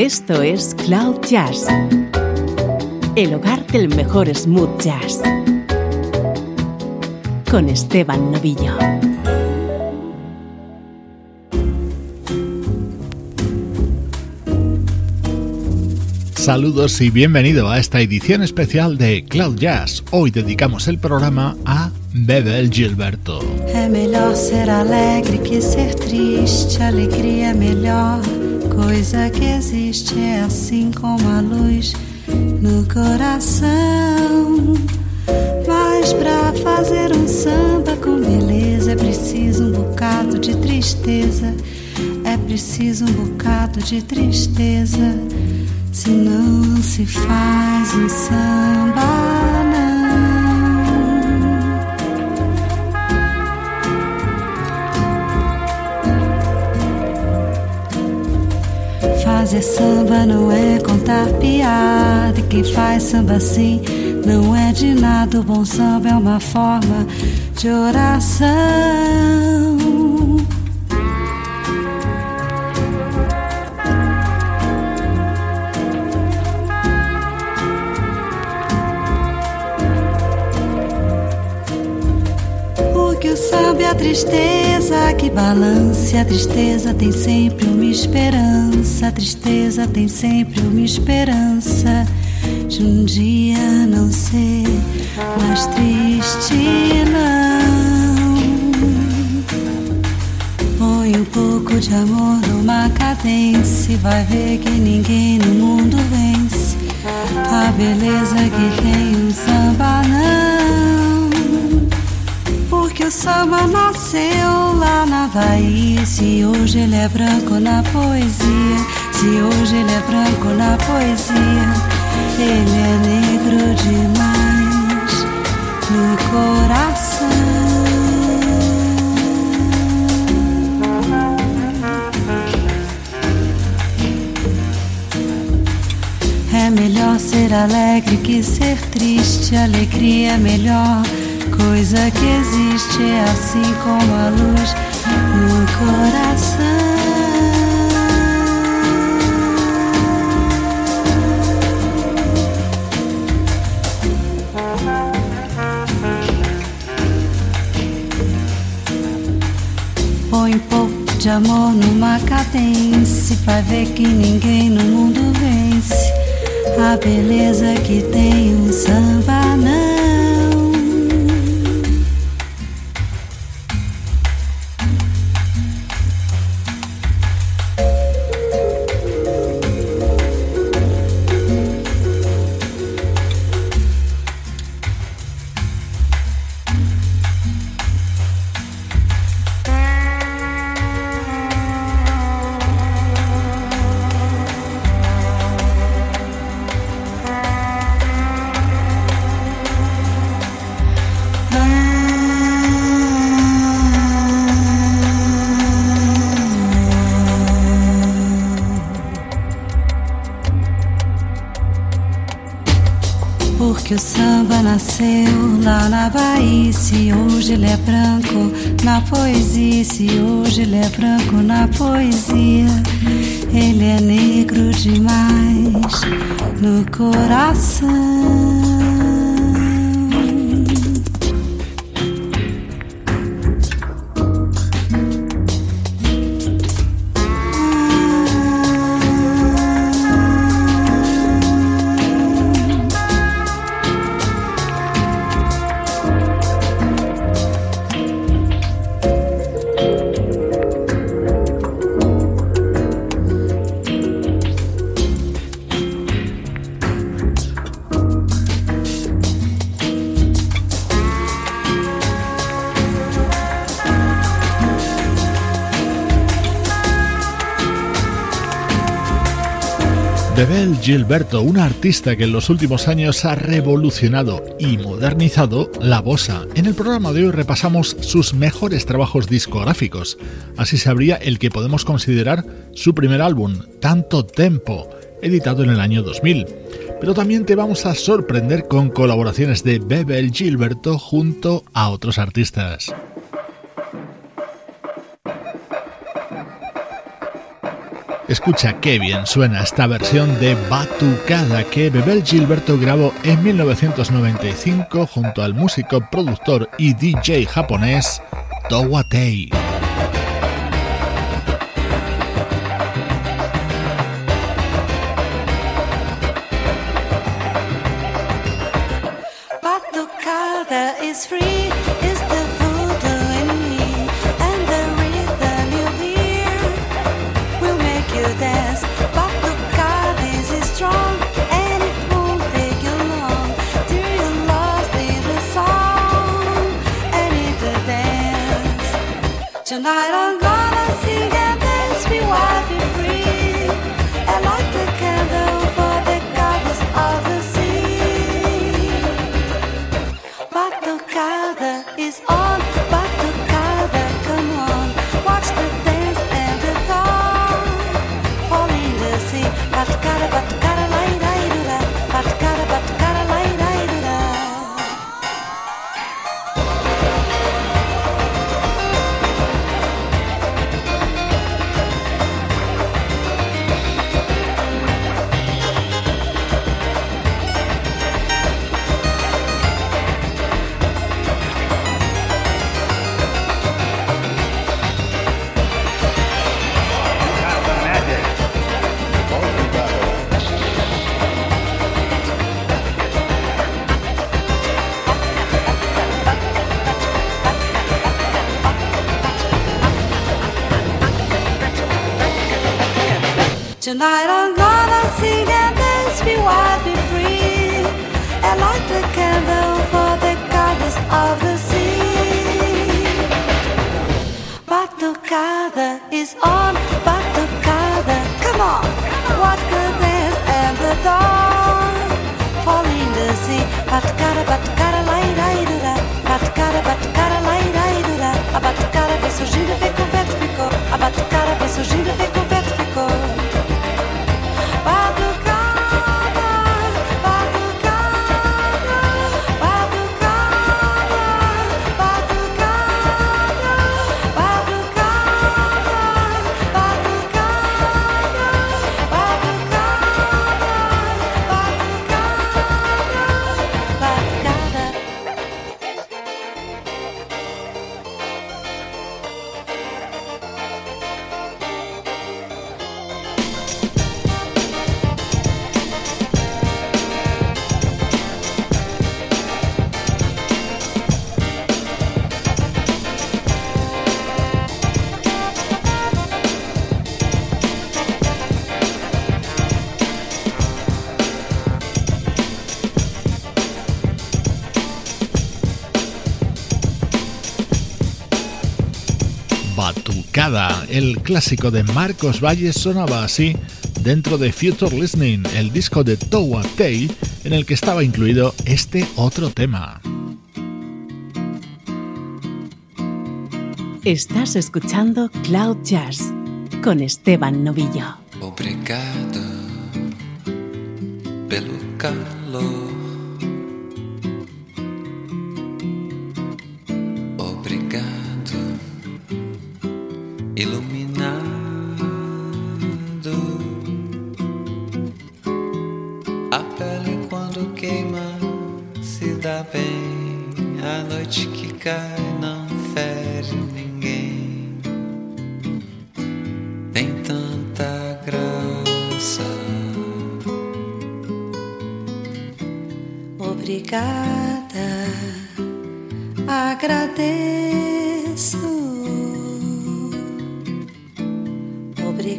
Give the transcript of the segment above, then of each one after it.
Esto es Cloud Jazz, el hogar del mejor smooth jazz, con Esteban Novillo. Saludos y bienvenido a esta edición especial de Cloud Jazz. Hoy dedicamos el programa a Bebel Gilberto. É melhor ser alegre que ser triste, alegria é melhor coisa que existe, é assim como a luz no coração. Mas pra fazer um samba com beleza é preciso um bocado de tristeza, é preciso um bocado de tristeza. Se não se faz um samba, Fazer samba não é contar piada. E quem faz samba assim não é de nada. O bom samba é uma forma de oração. A tristeza que balance. A tristeza tem sempre uma esperança. A tristeza tem sempre uma esperança de um dia não ser mais triste, não. Põe um pouco de amor numa cadência vai ver que ninguém no mundo vence a beleza que tem samba nasceu lá na Bahia. Se hoje ele é branco na poesia, se hoje ele é branco na poesia, ele é negro demais no coração. É melhor ser alegre que ser triste. Alegria é melhor coisa que existe. É assim como a luz no coração. Põe um pouco de amor numa cadência. Vai ver que ninguém no mundo vence a beleza que tem um samba, não. Se hoje ele é branco na poesia, se hoje ele é branco na poesia, ele é negro demais no coração. Bebel Gilberto, una artista que en los últimos años ha revolucionado y modernizado la bossa. En el programa de hoy repasamos sus mejores trabajos discográficos. Así se abría el que podemos considerar su primer álbum, Tanto Tempo, editado en el año 2000. Pero también te vamos a sorprender con colaboraciones de Bebel Gilberto junto a otros artistas. Escucha qué bien suena esta versión de Batucada que Bebel Gilberto grabó en 1995 junto al músico, productor y DJ japonés Towa Light I Tonight I'm gonna sing and dance, be wild, be free, and light the candle for the goddess of the sea. Batucada is on, Batucada, come on, what good dance and the dawn, fall in the sea. Batucada, Batucada, lai, lai, dura, Batucada, Batucada, lai, lai, dura, a Batucada vem surgindo, vem com vento, ficou, a Batucada vem surgindo, el clásico de Marcos Valles sonaba así dentro de Future Listening, el disco de Towa Tei, en el que estaba incluido este otro tema. Estás escuchando Cloud Jazz con Esteban Novillo.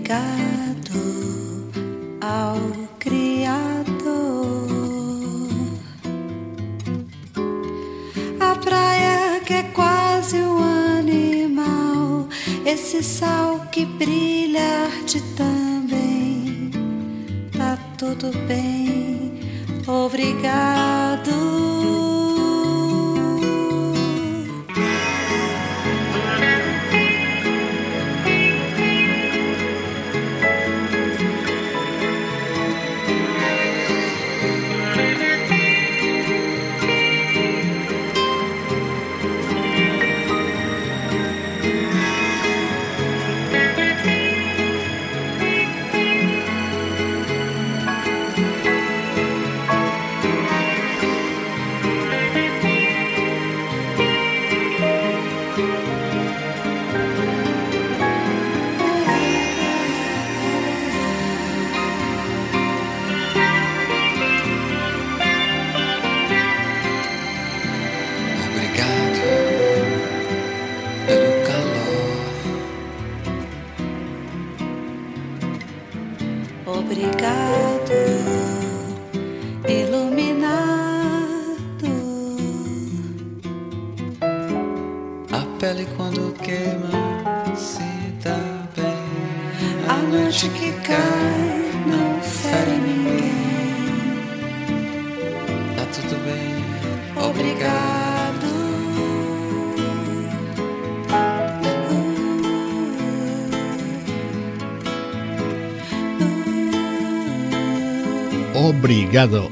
Obrigado ao Criador. A praia que é quase um animal, esse sal que brilha arte também. Tá tudo bem, obrigado.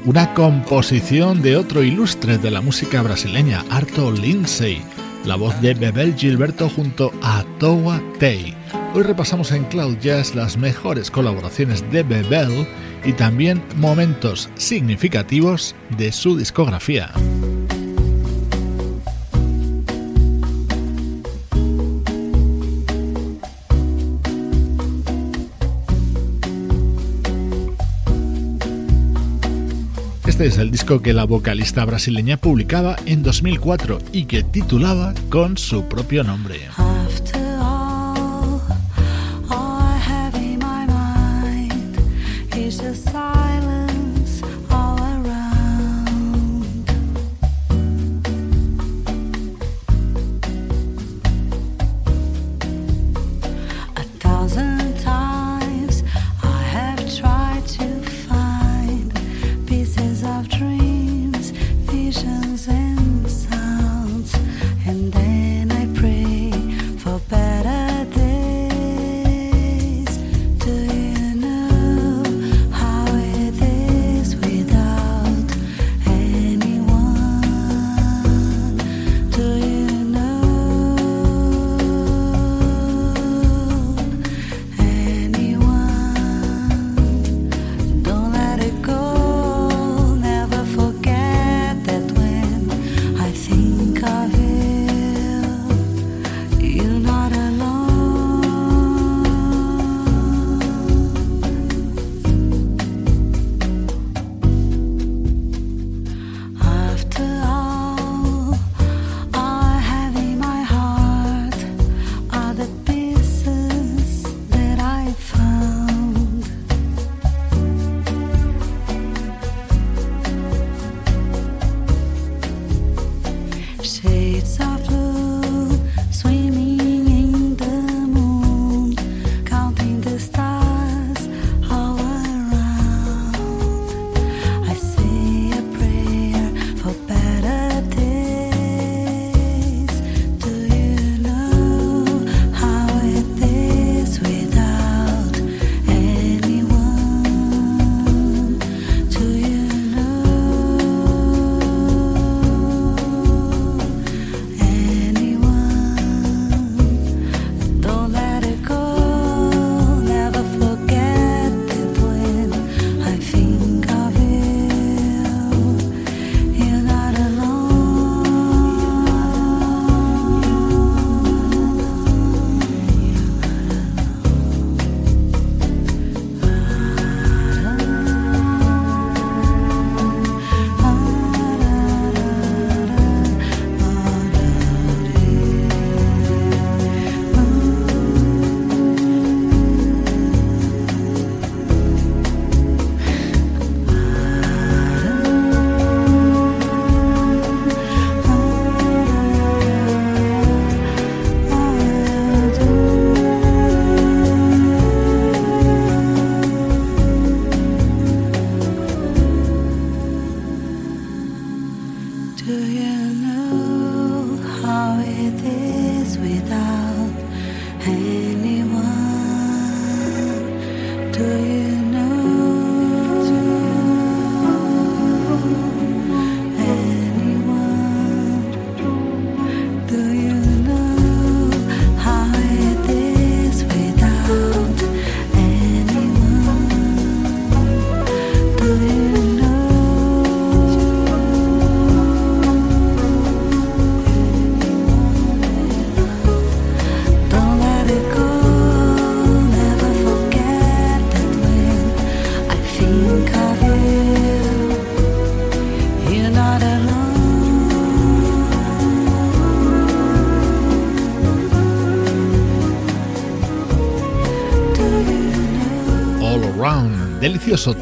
Una composición de otro ilustre de la música brasileña, Arto Lindsay, la voz de Bebel Gilberto junto a Toa Tay. Hoy repasamos en Cloud Jazz las mejores colaboraciones de Bebel y también momentos significativos de su discografía. Este es el disco que la vocalista brasileña publicaba en 2004 y que titulaba con su propio nombre.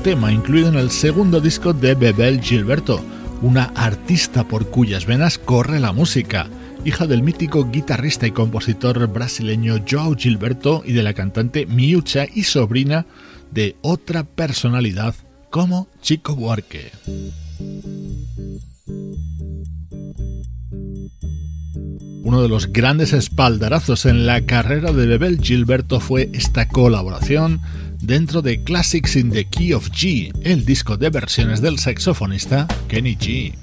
Tema incluido en el segundo disco de Bebel Gilberto, una artista por cuyas venas corre la música, hija del mítico guitarrista y compositor brasileño Joao Gilberto y de la cantante Miucha y sobrina de otra personalidad como Chico Buarque. Uno de los grandes espaldarazos en la carrera de Bebel Gilberto fue esta colaboración dentro de Classics in the Key of G, el disco de versiones del saxofonista Kenny G.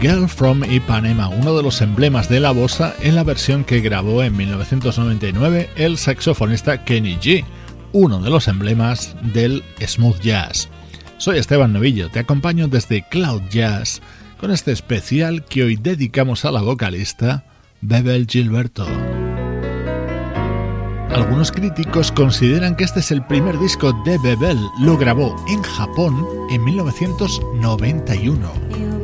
Girl from Ipanema, uno de los emblemas de la bossa en la versión que grabó en 1999 el saxofonista Kenny G, uno de los emblemas del smooth jazz. Soy Esteban Novillo, te acompaño desde Cloud Jazz con este especial que hoy dedicamos a la vocalista Bebel Gilberto. Algunos críticos consideran que este es el primer disco de Bebel, lo grabó en Japón en 1991.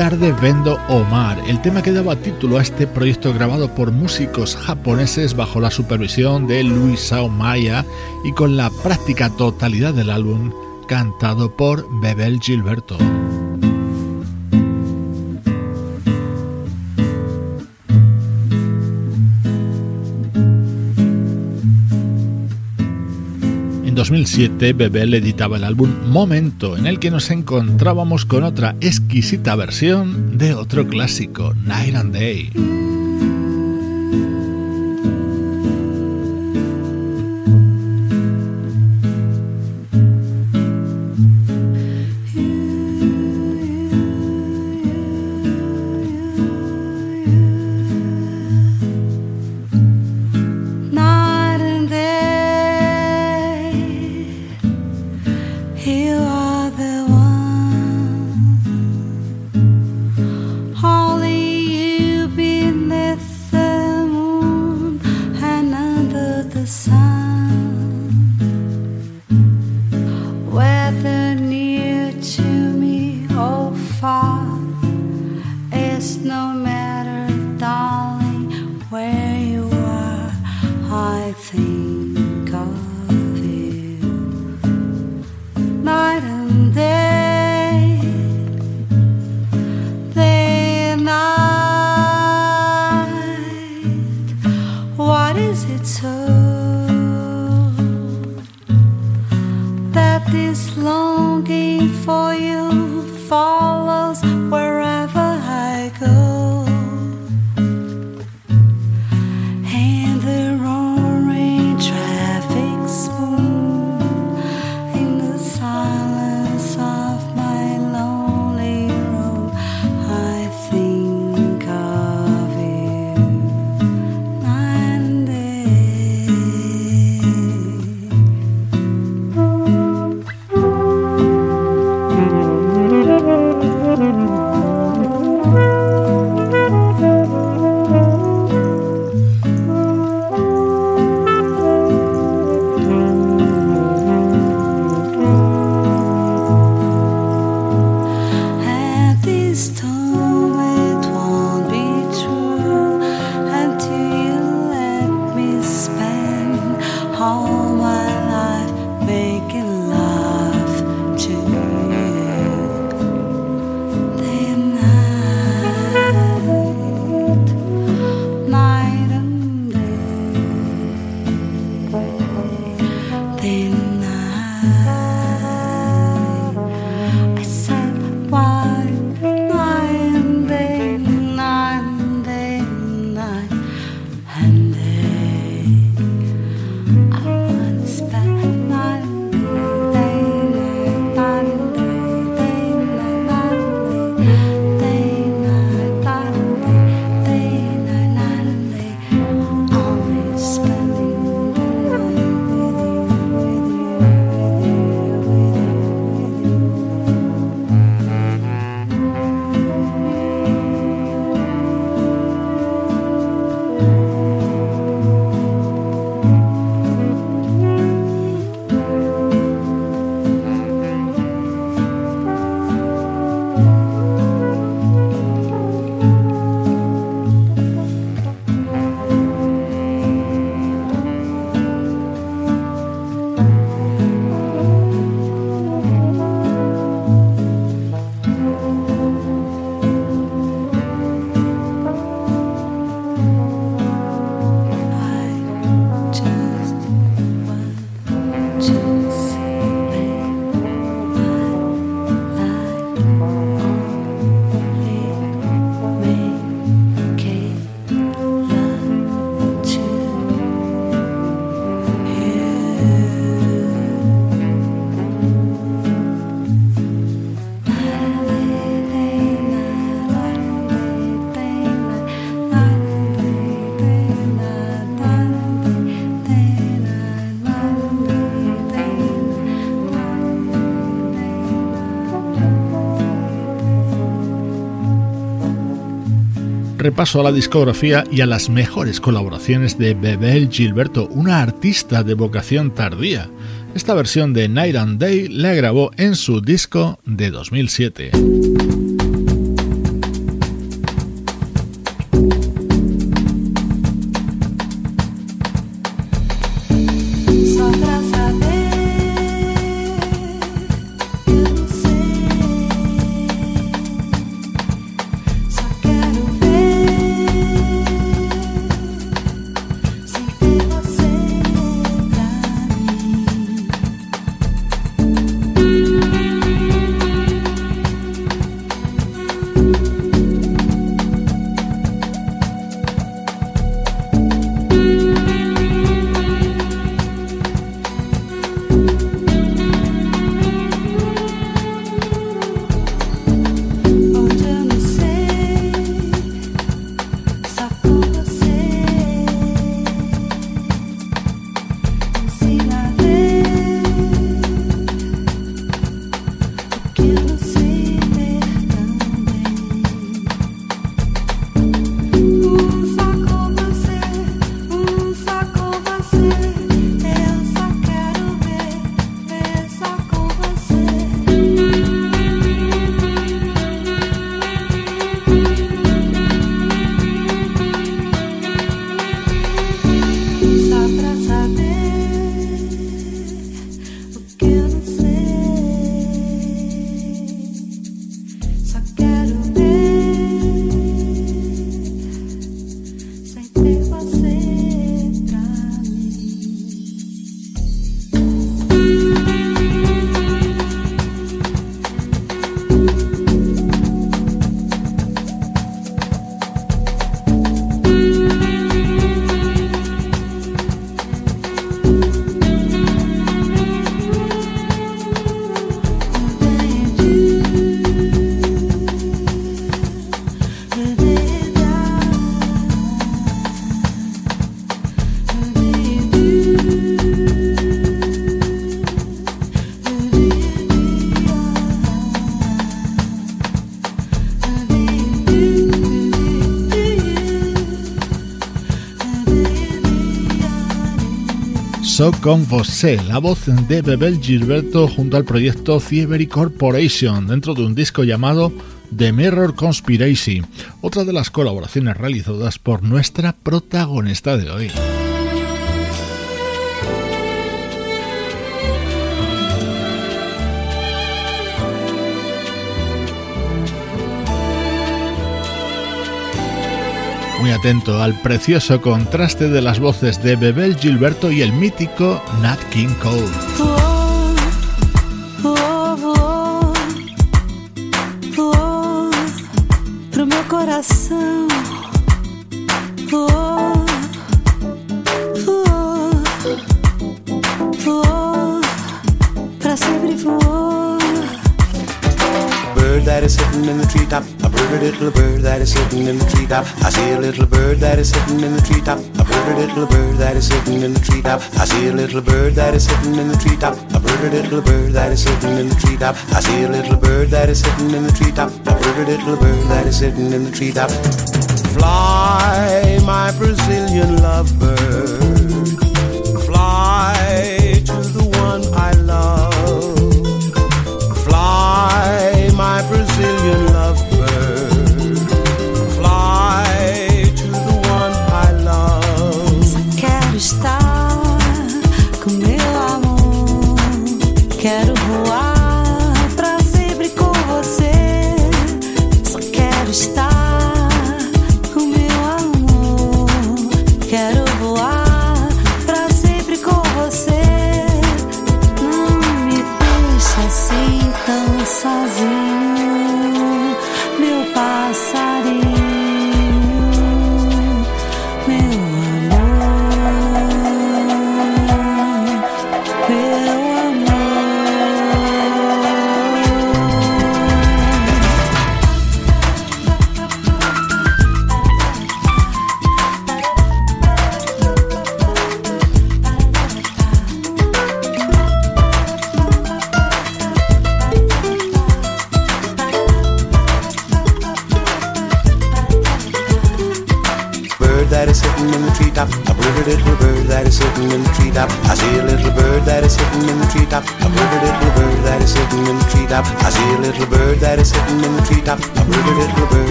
Tarde vendo Omar, el tema que daba título a este proyecto grabado por músicos japoneses bajo la supervisión de Luisao Maya y con la práctica totalidad del álbum cantado por Bebel Gilberto. 2007, Bebel editaba el álbum Momento, en el que nos encontrábamos con otra exquisita versión de otro clásico, Night and Day. Repaso a la discografía y a las mejores colaboraciones de Bebel Gilberto, una artista de vocación tardía. Esta versión de Night and Day la grabó en su disco de 2007. Con Vosé, la voz de Bebel Gilberto junto al proyecto Thievery Corporation dentro de un disco llamado The Mirror Conspiracy, otra de las colaboraciones realizadas por nuestra protagonista de hoy. Atento al precioso contraste de las voces de Bebel Gilberto y el mítico Nat King Cole. little bird that is sitting in the treetop. I see a little bird that is sitting in the treetop. A pretty little bird that is sitting in the treetop. I see a little bird that is sitting in the treetop. A pretty little bird that is sitting in the treetop. I see a little bird that is sitting in the treetop. A pretty little bird that is sitting in the treetop. Fly, my Brazilian lovebird.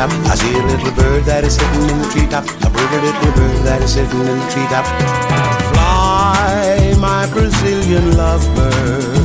treetop. I see a little bird that is sitting in the treetop. A bird, a little bird that is sitting in the treetop. Fly, my Brazilian lovebird.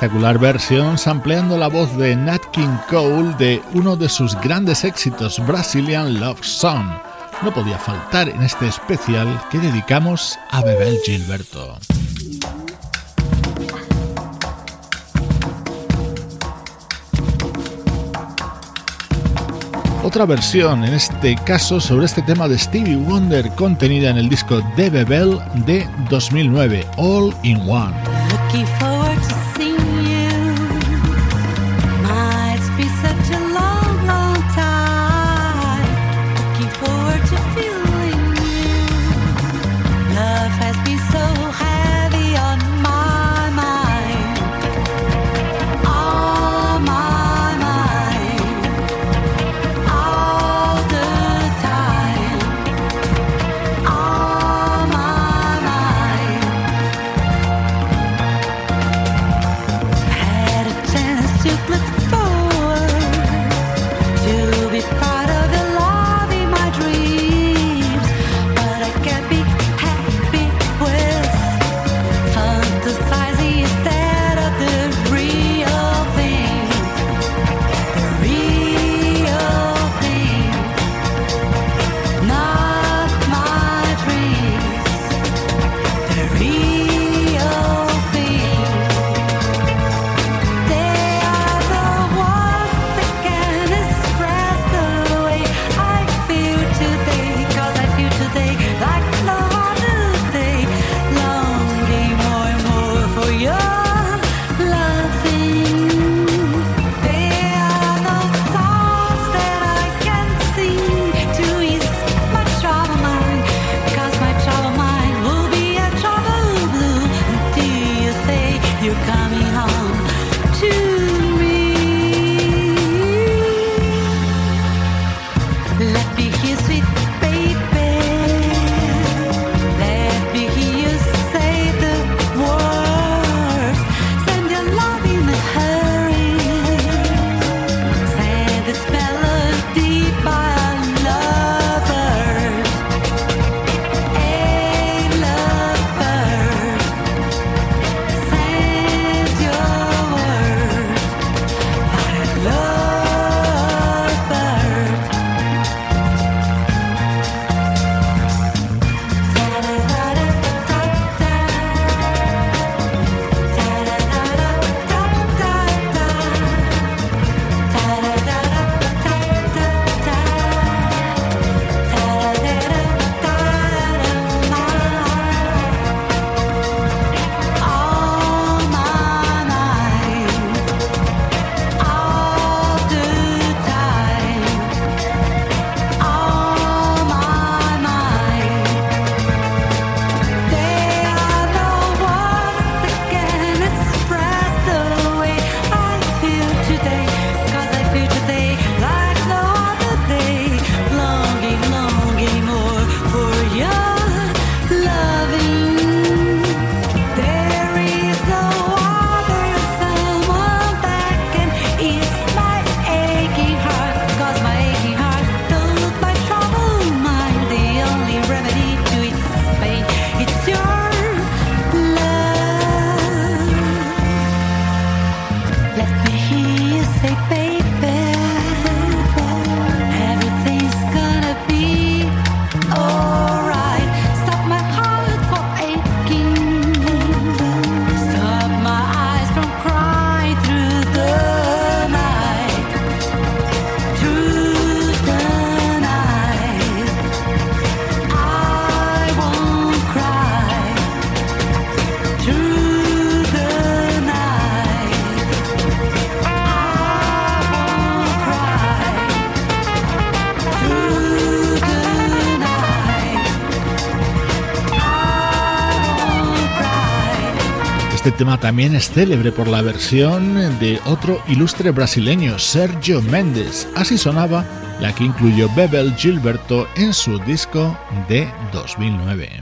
espectacular versión sampleando la voz de Nat King Cole de uno de sus grandes éxitos, Brazilian Love Song. No podía faltar en este especial que dedicamos a Bebel Gilberto. Otra versión, en este caso sobre este tema de Stevie Wonder, contenida en el disco de Bebel de 2009, All in One. Tema también es célebre por la versión de otro ilustre brasileño, Sergio Méndez. Así sonaba la que incluyó Bebel Gilberto en su disco de 2009.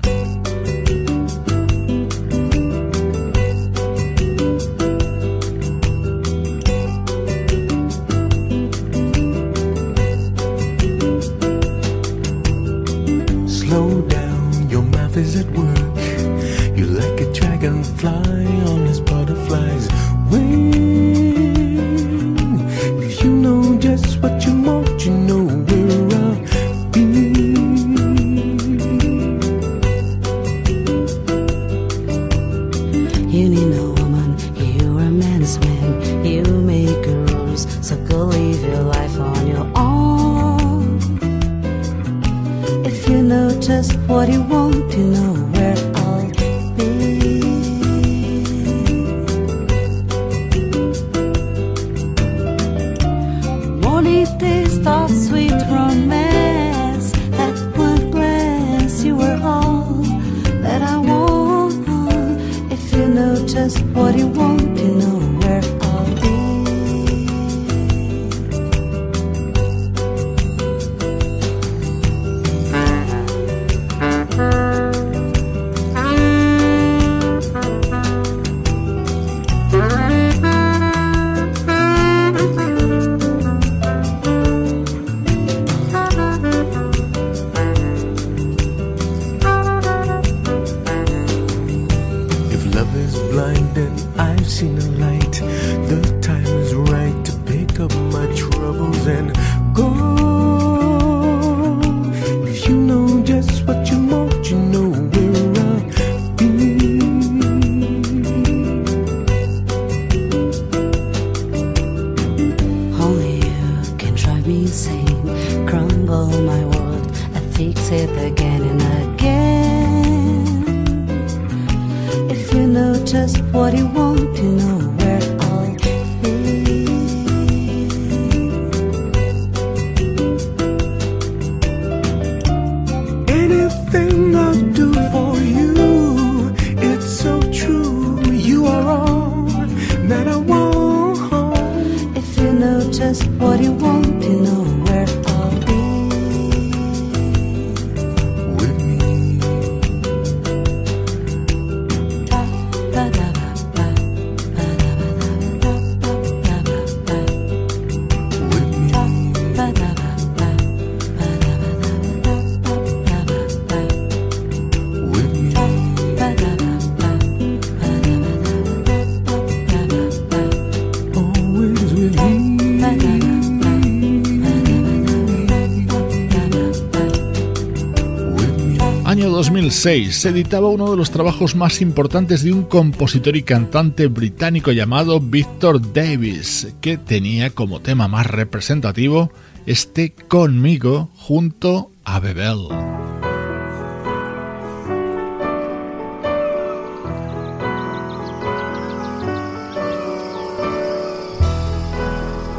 Se editaba uno de los trabajos más importantes de un compositor y cantante británico llamado Victor Davis, que tenía como tema más representativo este Conmigo junto a Bebel.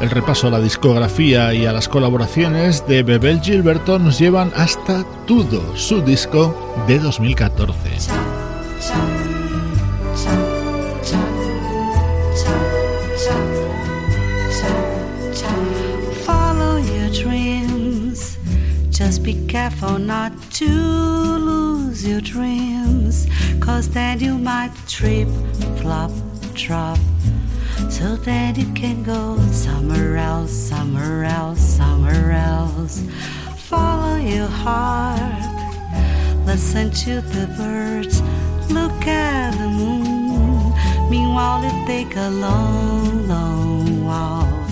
El repaso a la discografía y a las colaboraciones de Bebel Gilberto nos llevan hasta Tudo, su disco de 2014. Follow your dreams, just be careful not to lose your dreams, cause then you might trip, flop, drop. So that you can go somewhere else, somewhere else, somewhere else. Follow your heart, listen to the birds, look at the moon. Meanwhile, you take a long, long walk.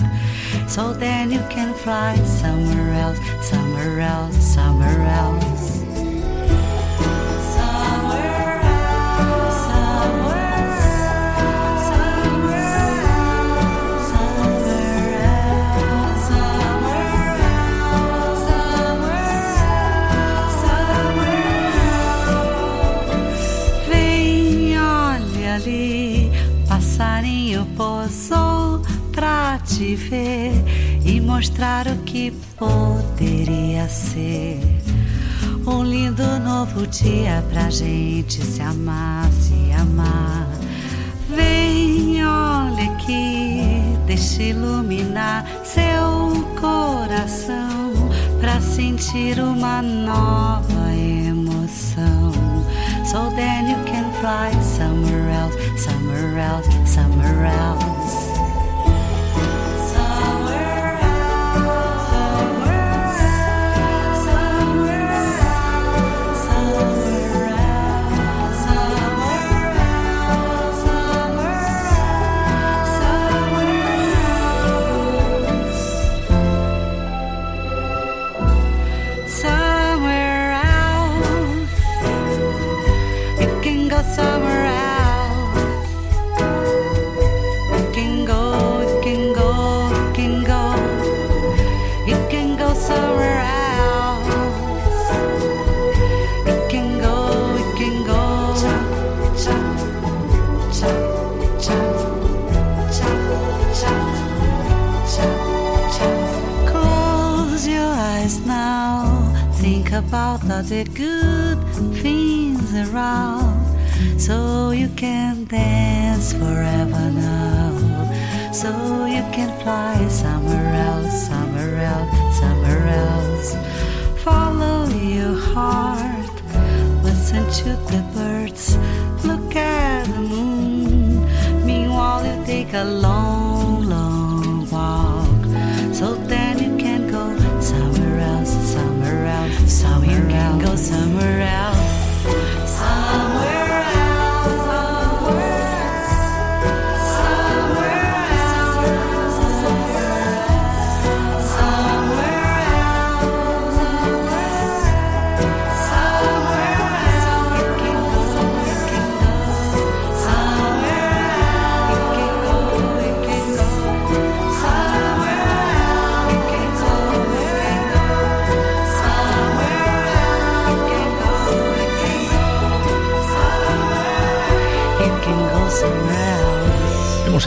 So then you can fly somewhere else, somewhere else, somewhere else. Te ver e mostrar o que poderia ser. Um lindo novo dia pra gente se amar, se amar. Vem, olha aqui, deixa iluminar seu coração pra sentir uma nova emoção. So then you can fly somewhere else, somewhere else, somewhere else. About all the good things around? So you can dance forever now. So you can fly somewhere else somewhere else somewhere else. Follow your heart. Listen to the birds. Look at the moon. Meanwhile you take a long somewhere else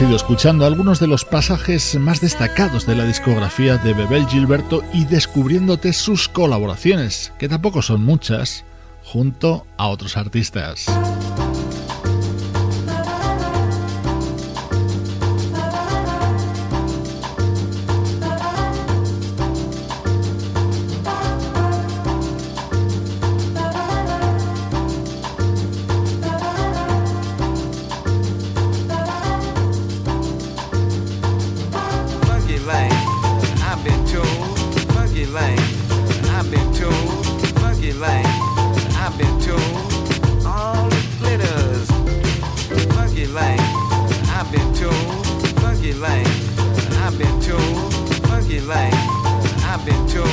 ido escuchando algunos de los pasajes más destacados de la discografía de Bebel Gilberto y descubriéndote sus colaboraciones, que tampoco son muchas, junto a otros artistas. I've been told.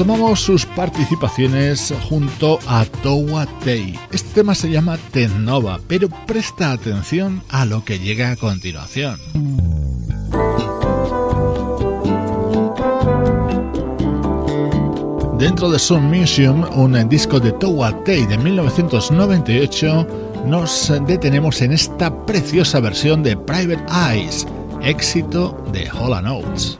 Retomamos sus participaciones junto a Towa Tei. Este tema se llama Tenova, pero presta atención a lo que llega a continuación. Dentro de Sun Museum, un disco de Towa Tei de 1998, nos detenemos en esta preciosa versión de Private Eyes, éxito de Holland Oates.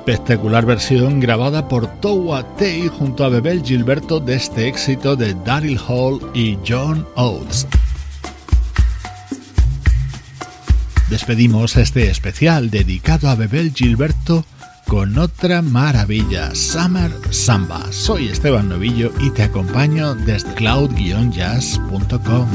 Espectacular versión grabada por Towa Tei junto a Bebel Gilberto de este éxito de Daryl Hall y John Oates. Despedimos este especial dedicado a Bebel Gilberto con otra maravilla, Summer Samba. Soy Esteban Novillo y te acompaño desde cloud-jazz.com.